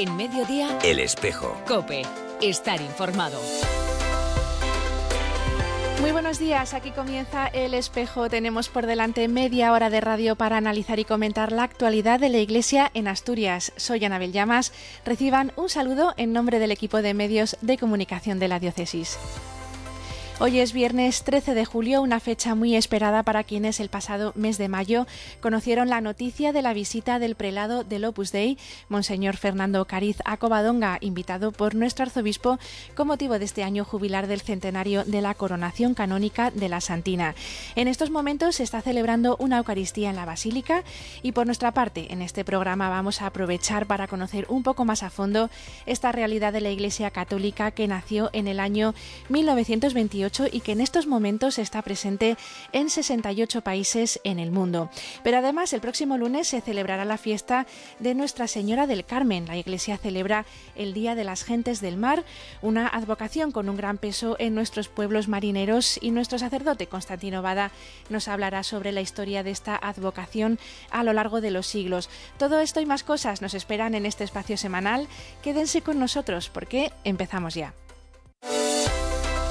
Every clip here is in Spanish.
En mediodía, El espejo. Cope. Estar informado. Muy buenos días, aquí comienza El Espejo. Tenemos por delante media hora de radio para analizar y comentar la actualidad de la Iglesia en Asturias. Soy Anabel Llamas. Reciban un saludo en nombre del equipo de medios de comunicación de la diócesis. Hoy es viernes 13 de julio, una fecha muy esperada para quienes el pasado mes de mayo conocieron la noticia de la visita del prelado del Opus Dei, Monseñor Fernando Cariz a Covadonga, invitado por nuestro arzobispo con motivo de este año jubilar del centenario de la coronación canónica de la Santina. En estos momentos se está celebrando una Eucaristía en la Basílica y por nuestra parte en este programa vamos a aprovechar para conocer un poco más a fondo esta realidad de la Iglesia Católica que nació en el año 1928 y que en estos momentos está presente en 68 países en el mundo. Pero además el próximo lunes se celebrará la fiesta de Nuestra Señora del Carmen. La Iglesia celebra el Día de las Gentes del Mar, una advocación con un gran peso en nuestros pueblos marineros y nuestro sacerdote Constantino Bada nos hablará sobre la historia de esta advocación a lo largo de los siglos. Todo esto y más cosas nos esperan en este espacio semanal. Quédense con nosotros porque empezamos ya.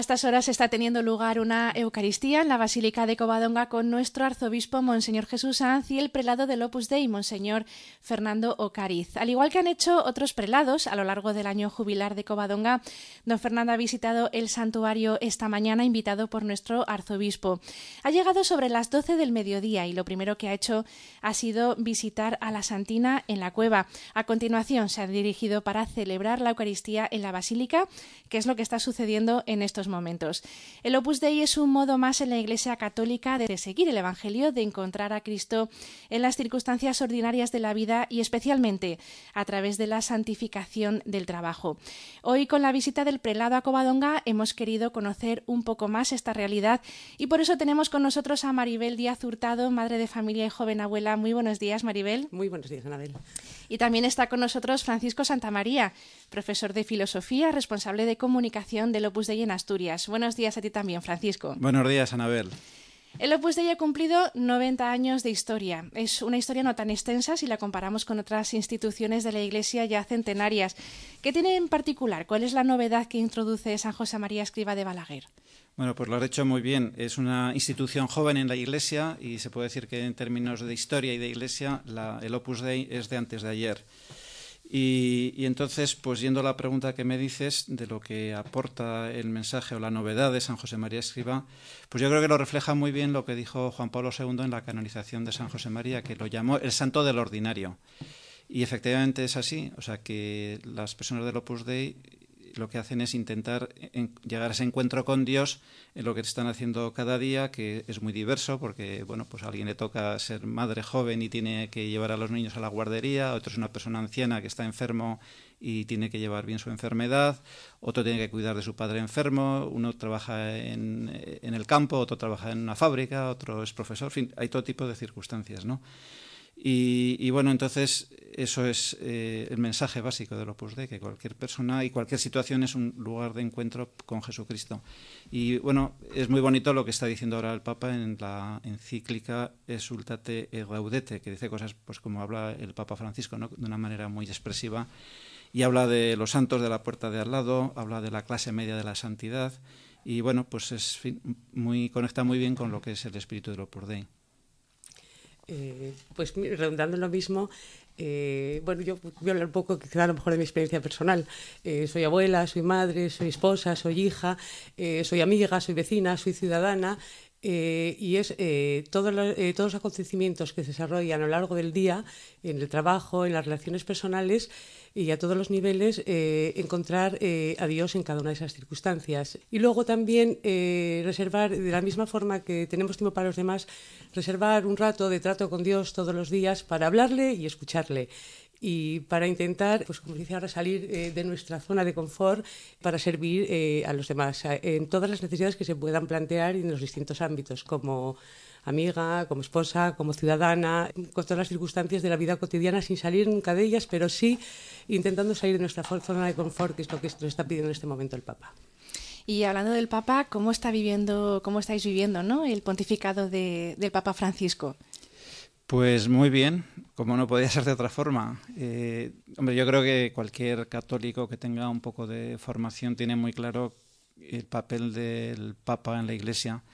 A estas horas está teniendo lugar una Eucaristía en la Basílica de Covadonga con nuestro arzobispo Monseñor Jesús Sanz y el prelado del Opus Dei, Monseñor Fernando Ocariz. Al igual que han hecho otros prelados a lo largo del año jubilar de Covadonga, don Fernando ha visitado el santuario esta mañana invitado por nuestro arzobispo. Ha llegado sobre las 12 del mediodía y lo primero que ha hecho ha sido visitar a la Santina en la cueva. A continuación se ha dirigido para celebrar la Eucaristía en la Basílica, que es lo que está sucediendo en estos momentos. El Opus Dei es un modo más en la Iglesia Católica de seguir el Evangelio, de encontrar a Cristo en las circunstancias ordinarias de la vida y especialmente a través de la santificación del trabajo. Hoy con la visita del prelado a Covadonga hemos querido conocer un poco más esta realidad y por eso tenemos con nosotros a Maribel Díaz Hurtado, madre de familia y joven abuela. Muy buenos días, Maribel. Muy buenos días, Anabel. Y también está con nosotros Francisco Santamaría, profesor de filosofía, responsable de comunicación del Opus Dei en Asturias. Buenos días a ti también, Francisco. Buenos días, Anabel. El Opus Dei ha cumplido 90 años de historia. Es una historia no tan extensa si la comparamos con otras instituciones de la Iglesia ya centenarias. ¿Qué tiene en particular? ¿Cuál es la novedad que introduce San José María Escriba de Balaguer? Bueno, pues lo has hecho muy bien. Es una institución joven en la Iglesia y se puede decir que en términos de historia y de Iglesia la, el Opus Dei es de antes de ayer. Y, entonces, pues yendo a la pregunta que me dices de lo que aporta el mensaje o la novedad de San José María Escriba, pues yo creo que lo refleja muy bien lo que dijo Juan Pablo II en la canonización de San José María, que lo llamó el santo del ordinario. Y efectivamente es así, o sea que las personas del Opus Dei lo que hacen es intentar llegar a ese encuentro con Dios en lo que están haciendo cada día, que es muy diverso, porque bueno, pues a alguien le toca ser madre joven y tiene que llevar a los niños a la guardería, otro es una persona anciana que está enfermo y tiene que llevar bien su enfermedad, otro tiene que cuidar de su padre enfermo, uno trabaja en, en el campo, otro trabaja en una fábrica, otro es profesor, en fin, hay todo tipo de circunstancias, ¿no? Y, bueno, entonces eso es eh, el mensaje básico del Opus Dei, que cualquier persona y cualquier situación es un lugar de encuentro con Jesucristo. Y bueno, es muy bonito lo que está diciendo ahora el Papa en la encíclica Exultate e Gaudete, que dice cosas pues como habla el Papa Francisco, ¿no? de una manera muy expresiva, y habla de los santos de la puerta de al lado, habla de la clase media de la santidad, y bueno, pues es muy, conecta muy bien con lo que es el espíritu del Opus Dei. Eh, pues redundando en lo mismo, eh, bueno, yo voy a hablar un poco, quizá a lo mejor de mi experiencia personal. Eh, soy abuela, soy madre, soy esposa, soy hija, soy amiga, soy vecina, soy ciudadana. Eh, y es todo lo, todos los acontecimientos que se desarrollan a lo largo del día, en el trabajo, en las relaciones personales, y a todos los niveles eh, encontrar eh, a Dios en cada una de esas circunstancias. Y luego también eh, reservar, de la misma forma que tenemos tiempo para los demás, reservar un rato de trato con Dios todos los días para hablarle y escucharle y para intentar, pues como dice ahora, salir eh, de nuestra zona de confort para servir eh, a los demás en todas las necesidades que se puedan plantear en los distintos ámbitos, como amiga, como esposa, como ciudadana, con todas las circunstancias de la vida cotidiana sin salir nunca de ellas, pero sí intentando salir de nuestra zona de confort, que es lo que nos está pidiendo en este momento el Papa. Y hablando del Papa, ¿cómo está viviendo, cómo estáis viviendo, ¿no? El pontificado de, del Papa Francisco. Pues muy bien, como no podía ser de otra forma. Eh, hombre, yo creo que cualquier católico que tenga un poco de formación tiene muy claro el papel del Papa en la Iglesia.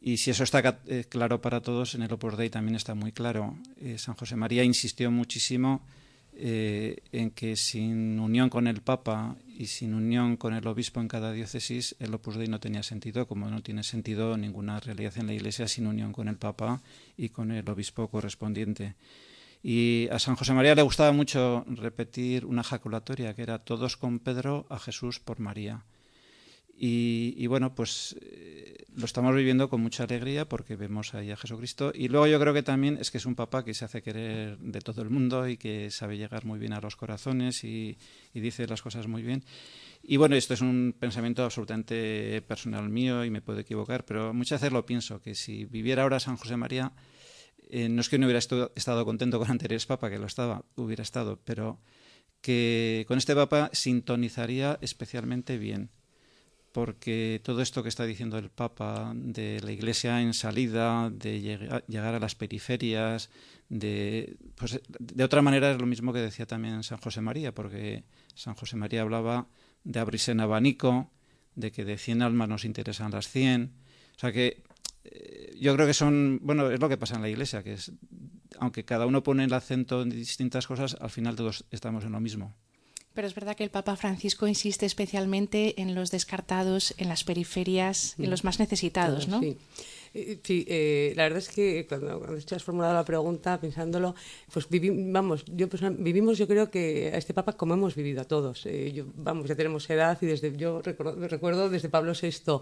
Y si eso está eh, claro para todos, en el Opus Dei también está muy claro. Eh, San José María insistió muchísimo eh, en que sin unión con el Papa y sin unión con el obispo en cada diócesis, el Opus Dei no tenía sentido, como no tiene sentido ninguna realidad en la Iglesia sin unión con el Papa y con el obispo correspondiente. Y a San José María le gustaba mucho repetir una jaculatoria que era todos con Pedro, a Jesús por María. Y, bueno, pues eh, lo estamos viviendo con mucha alegría porque vemos ahí a Jesucristo. Y luego yo creo que también es que es un papá que se hace querer de todo el mundo y que sabe llegar muy bien a los corazones y, dice las cosas muy bien. Y bueno, esto es un pensamiento absolutamente personal mío y me puedo equivocar, pero muchas veces lo pienso, que si viviera ahora San José María, eh, no es que no hubiera estado contento con anteriores papa, que lo estaba, hubiera estado, pero que con este papa sintonizaría especialmente bien porque todo esto que está diciendo el Papa de la Iglesia en salida, de llegar a las periferias, de, pues, de otra manera es lo mismo que decía también San José María, porque San José María hablaba de abrirse en abanico, de que de 100 almas nos interesan las 100. O sea que eh, yo creo que son, bueno, es lo que pasa en la Iglesia, que es, aunque cada uno pone el acento en distintas cosas, al final todos estamos en lo mismo. Pero es verdad que el Papa Francisco insiste especialmente en los descartados, en las periferias, en los más necesitados, ¿no? Sí. Eh, sí, eh, la verdad es que cuando, cuando has formulado la pregunta, pensándolo, pues vivimos, vamos, yo pues, vivimos, yo creo que a este Papa como hemos vivido a todos. Eh, yo, vamos, ya tenemos edad y desde yo recuerdo, recuerdo desde Pablo VI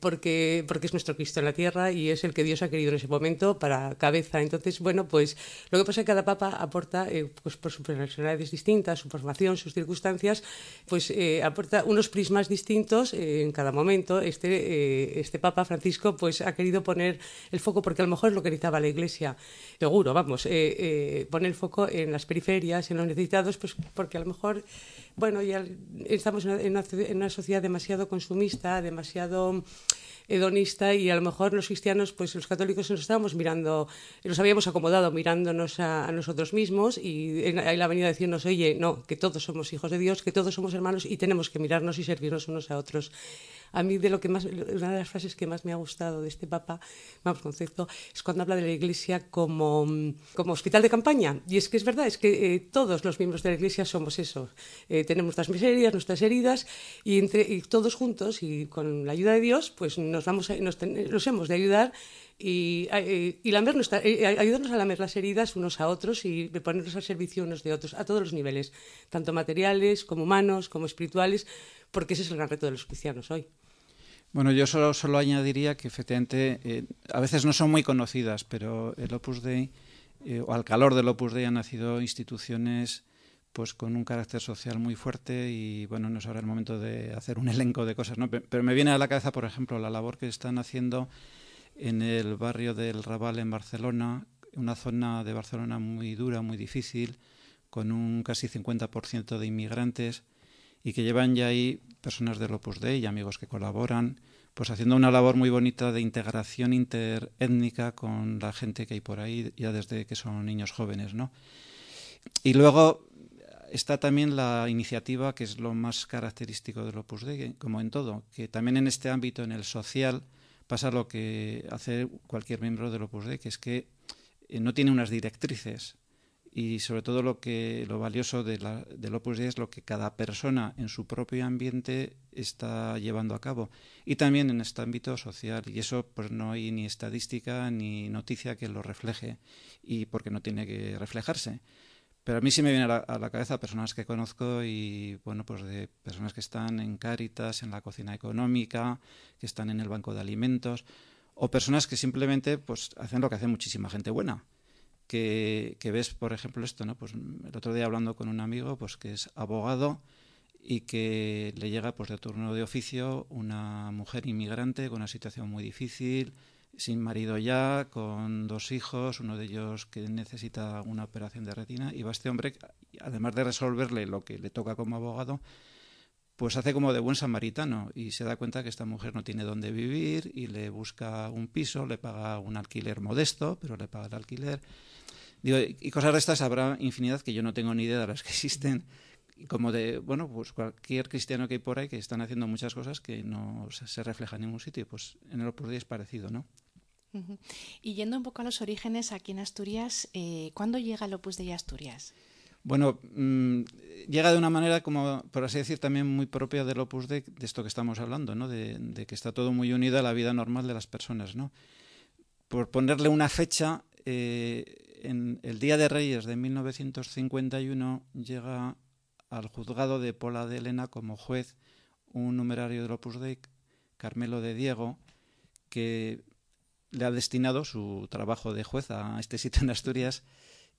porque, porque es nuestro Cristo en la tierra y es el que Dios ha querido en ese momento para cabeza. Entonces, bueno, pues lo que pasa es que cada papa aporta, eh, pues por sus personalidades distintas, su formación, sus circunstancias, pues eh, aporta unos prismas distintos en cada momento. Este, este papa Francisco pues ha querido poner el foco, porque a lo mejor es lo que necesitaba la Iglesia, seguro, vamos, poner el foco en las periferias, en los necesitados, pues porque a lo mejor bueno, ya estamos en una, sociedad demasiado consumista, demasiado hedonista y a lo mejor los cristianos, pues los católicos nos estábamos mirando, nos habíamos acomodado mirándonos a, nosotros mismos y él ha venido a decirnos, oye, no, que todos somos hijos de Dios, que todos somos hermanos y tenemos que mirarnos y servirnos unos a otros a mí de lo que más, una de las frases que más me ha gustado de este Papa, vamos, concepto, es cuando habla de la Iglesia como, como hospital de campaña. Y es que es verdad, es que eh, todos los miembros de la Iglesia somos eso. Eh, tenemos nuestras miserias, nuestras heridas, y, entre, todos juntos y con la ayuda de Dios, pues nos, vamos a, nos, hemos de ayudar y, eh, y ayudarnos a lamer las heridas unos a otros y ponernos al servicio unos de otros, a todos los niveles, tanto materiales como humanos, como espirituales, porque ese es el gran reto de los cristianos hoy. Bueno, yo solo, solo añadiría que efectivamente eh, a veces no son muy conocidas, pero el Opus Dei, eh, o al calor del Opus Dei han nacido instituciones pues con un carácter social muy fuerte y bueno, no es ahora el momento de hacer un elenco de cosas, ¿no? Pero me viene a la cabeza, por ejemplo, la labor que están haciendo en el barrio del Raval en Barcelona, una zona de Barcelona muy dura, muy difícil, con un casi 50% de inmigrantes y que llevan ya ahí personas del Opus Dei y amigos que colaboran, pues haciendo una labor muy bonita de integración interétnica con la gente que hay por ahí ya desde que son niños jóvenes, ¿no? Y luego está también la iniciativa que es lo más característico del Opus Dei, como en todo, que también en este ámbito, en el social, pasa lo que hace cualquier miembro del Opus Dei, que es que eh, no tiene unas directrices, y sobre todo lo que lo valioso de la, del Opus Dei es lo que cada persona en su propio ambiente está llevando a cabo. Y también en este ámbito social. Y eso pues no hay ni estadística ni noticia que lo refleje y porque no tiene que reflejarse. Pero a mí sí me viene a la, cabeza personas que conozco y bueno pues de personas que están en Cáritas en la cocina económica que están en el banco de alimentos o personas que simplemente pues hacen lo que hace muchísima gente buena que, ves, por ejemplo, esto, ¿no? Pues el otro día hablando con un amigo, pues que es abogado y que le llega pues de turno de oficio una mujer inmigrante con una situación muy difícil, sin marido ya, con dos hijos, uno de ellos que necesita una operación de retina, y va este hombre, además de resolverle lo que le toca como abogado, pues hace como de buen samaritano y se da cuenta que esta mujer no tiene dónde vivir y le busca un piso, le paga un alquiler modesto, pero le paga el alquiler. Digo, y cosas de estas habrá infinidad que yo no tengo ni idea de las que existen como de, bueno, pues cualquier cristiano que hay por ahí que están haciendo muchas cosas que no se reflejan en ningún sitio, pues en el Opus Dei es parecido, ¿no? Y yendo un poco a los orígenes aquí en Asturias, eh, ¿cuándo llega el Opus Dei a Asturias? Bueno, mm, llega de una manera, como por así decir, también muy propia del Opus Dei, de esto que estamos hablando, ¿no? De, que está todo muy unido a la vida normal de las personas, ¿no? Por ponerle una fecha, eh, en el Día de Reyes de 1951 llega al juzgado de Pola de Elena como juez un numerario del Opus Dei, Carmelo de Diego, que le ha destinado su trabajo de juez a este sitio en Asturias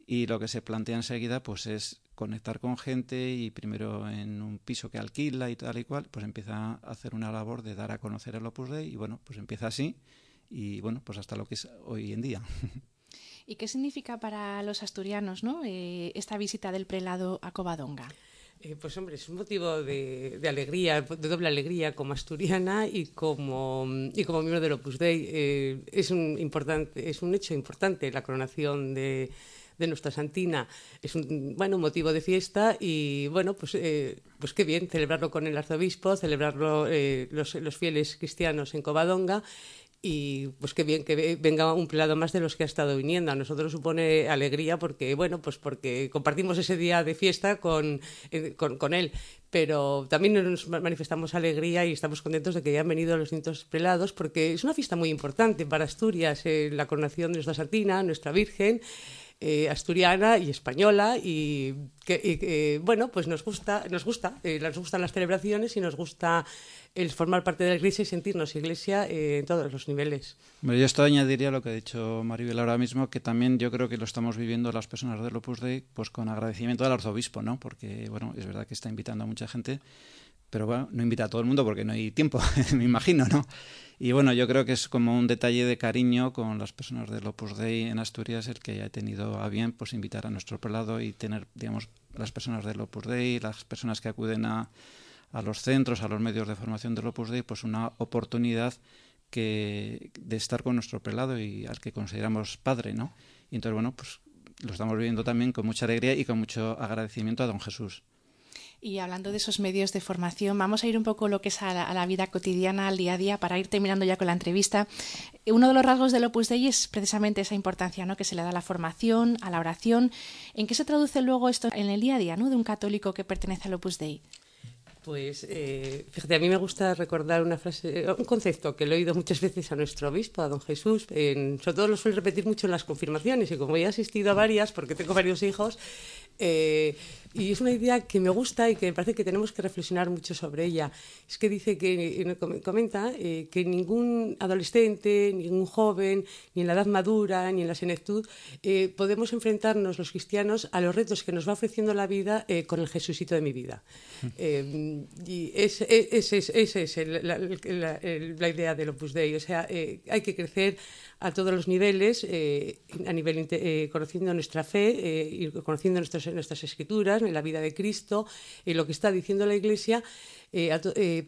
y lo que se plantea enseguida pues es conectar con gente y primero en un piso que alquila y tal y cual, pues empieza a hacer una labor de dar a conocer el Opus Dei y bueno, pues empieza así y bueno, pues hasta lo que es hoy en día. ¿Y qué significa para los asturianos ¿no? Eh, esta visita del prelado a Covadonga? Eh, pues hombre, es un motivo de, alegría, de doble alegría como asturiana y como, y como miembro del Opus Dei. Eh, es, un importante, es un hecho importante la coronación de, nuestra Santina. Es un bueno motivo de fiesta y bueno, pues, eh, pues qué bien celebrarlo con el arzobispo, celebrarlo los, los fieles cristianos en Covadonga y pues qué bien que venga un pelado más de los que ha estado viniendo. A nosotros supone alegría porque, bueno, pues porque compartimos ese día de fiesta con, eh, con, él, pero también nos manifestamos alegría y estamos contentos de que hayan venido los distintos prelados porque es una fiesta muy importante para Asturias, eh, la coronación de nuestra Santina, nuestra Virgen. Eh, asturiana y española y que, bueno pues nos gusta nos gusta nos gustan las celebraciones y nos gusta el formar parte de la iglesia y sentirnos iglesia eh, en todos los niveles. Bueno, yo esto añadiría lo que ha dicho Maribel ahora mismo, que también yo creo que lo estamos viviendo las personas del Opus Dei pues con agradecimiento al arzobispo, ¿no? Porque, bueno, es verdad que está invitando a mucha gente, pero bueno, no invita a todo el mundo porque no hay tiempo, me imagino, ¿no? Y bueno, yo creo que es como un detalle de cariño con las personas del Opus Dei en Asturias el que haya tenido a bien pues invitar a nuestro prelado y tener, digamos, las personas del Opus Dei, las personas que acuden a a los centros, a los medios de formación del Opus Dei, pues una oportunidad que, de estar con nuestro prelado y al que consideramos padre, ¿no? Y entonces, bueno, pues lo estamos viviendo también con mucha alegría y con mucho agradecimiento a don Jesús. Y hablando de esos medios de formación, vamos a ir un poco lo que es a la, vida cotidiana, al día a día, para ir terminando ya con la entrevista. Uno de los rasgos del Opus Dei es precisamente esa importancia ¿no? que se le da a la formación, a la oración. ¿En qué se traduce luego esto en el día a día ¿no? de un católico que pertenece al Opus Dei? Pues eh, fíjate, a mí me gusta recordar una frase, un concepto que le he oído muchas veces a nuestro obispo, a don Jesús, sobre todo lo suelo repetir mucho en las confirmaciones y como he asistido a varias, porque tengo varios hijos, eh, y es una idea que me gusta y que me parece que tenemos que reflexionar mucho sobre ella. Es que dice que, eh, comenta eh, que ningún adolescente, ningún joven, ni en la edad madura, ni en la senectud, podemos enfrentarnos los cristianos a los retos que nos va ofreciendo la vida con el Jesucito de mi vida. y esa es, es la, la, idea del Opus Dei. O sea, hay que crecer a todos los niveles, eh, a nivel eh, conociendo nuestra fe eh, y conociendo nuestras, nuestras escrituras, en la vida de Cristo, y lo que está diciendo la Iglesia,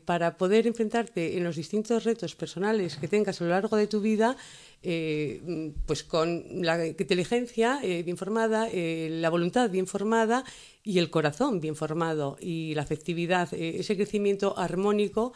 para poder enfrentarte en los distintos retos personales que tengas a lo largo de tu vida, pues con la inteligencia bien formada, la voluntad bien formada y el corazón bien formado y la afectividad, ese crecimiento armónico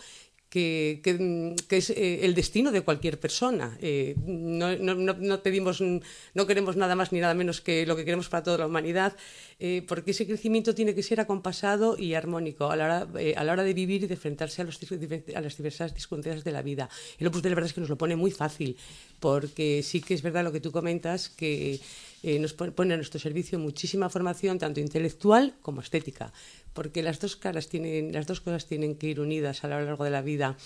que, que, es eh, el destino de cualquier persona. Eh, no, no, no, pedimos, no queremos nada más ni nada menos que lo que queremos para toda la humanidad, eh, porque ese crecimiento tiene que ser acompasado y armónico a la hora, a la hora de vivir y de enfrentarse a, los, las diversas discontinuidades de la vida. El Opus de la verdad es que nos lo pone muy fácil, porque sí que es verdad lo que tú comentas, que nos pone a nuestro servicio muchísima formación, tanto intelectual como estética porque las dos caras tienen, las dos cosas tienen que ir unidas a lo largo de la vida.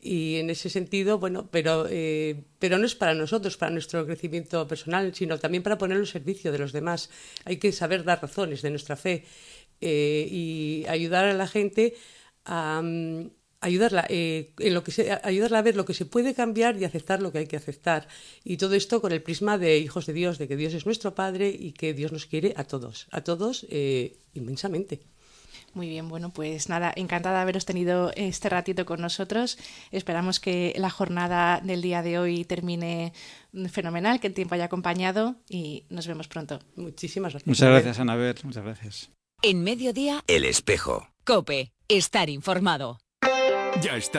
Y en ese sentido, bueno, pero, eh, pero no es para nosotros, para nuestro crecimiento personal, sino también para ponerlo al servicio de los demás. Hay que saber dar razones de nuestra fe eh, y ayudar a la gente a, mm, ayudarla, eh, en lo que se, ayudarla a ver lo que se puede cambiar y aceptar lo que hay que aceptar. Y todo esto con el prisma de hijos de Dios, de que Dios es nuestro Padre y que Dios nos quiere a todos, a todos inmensamente. Muy bien, bueno, pues nada, encantada de haberos tenido este ratito con nosotros. Esperamos que la jornada del día de hoy termine fenomenal, que el tiempo haya acompañado y nos vemos pronto. Muchísimas gracias. Muchas gracias, Anabel. Muchas gracias. En mediodía, El espejo. Cope, estar informado. Ya está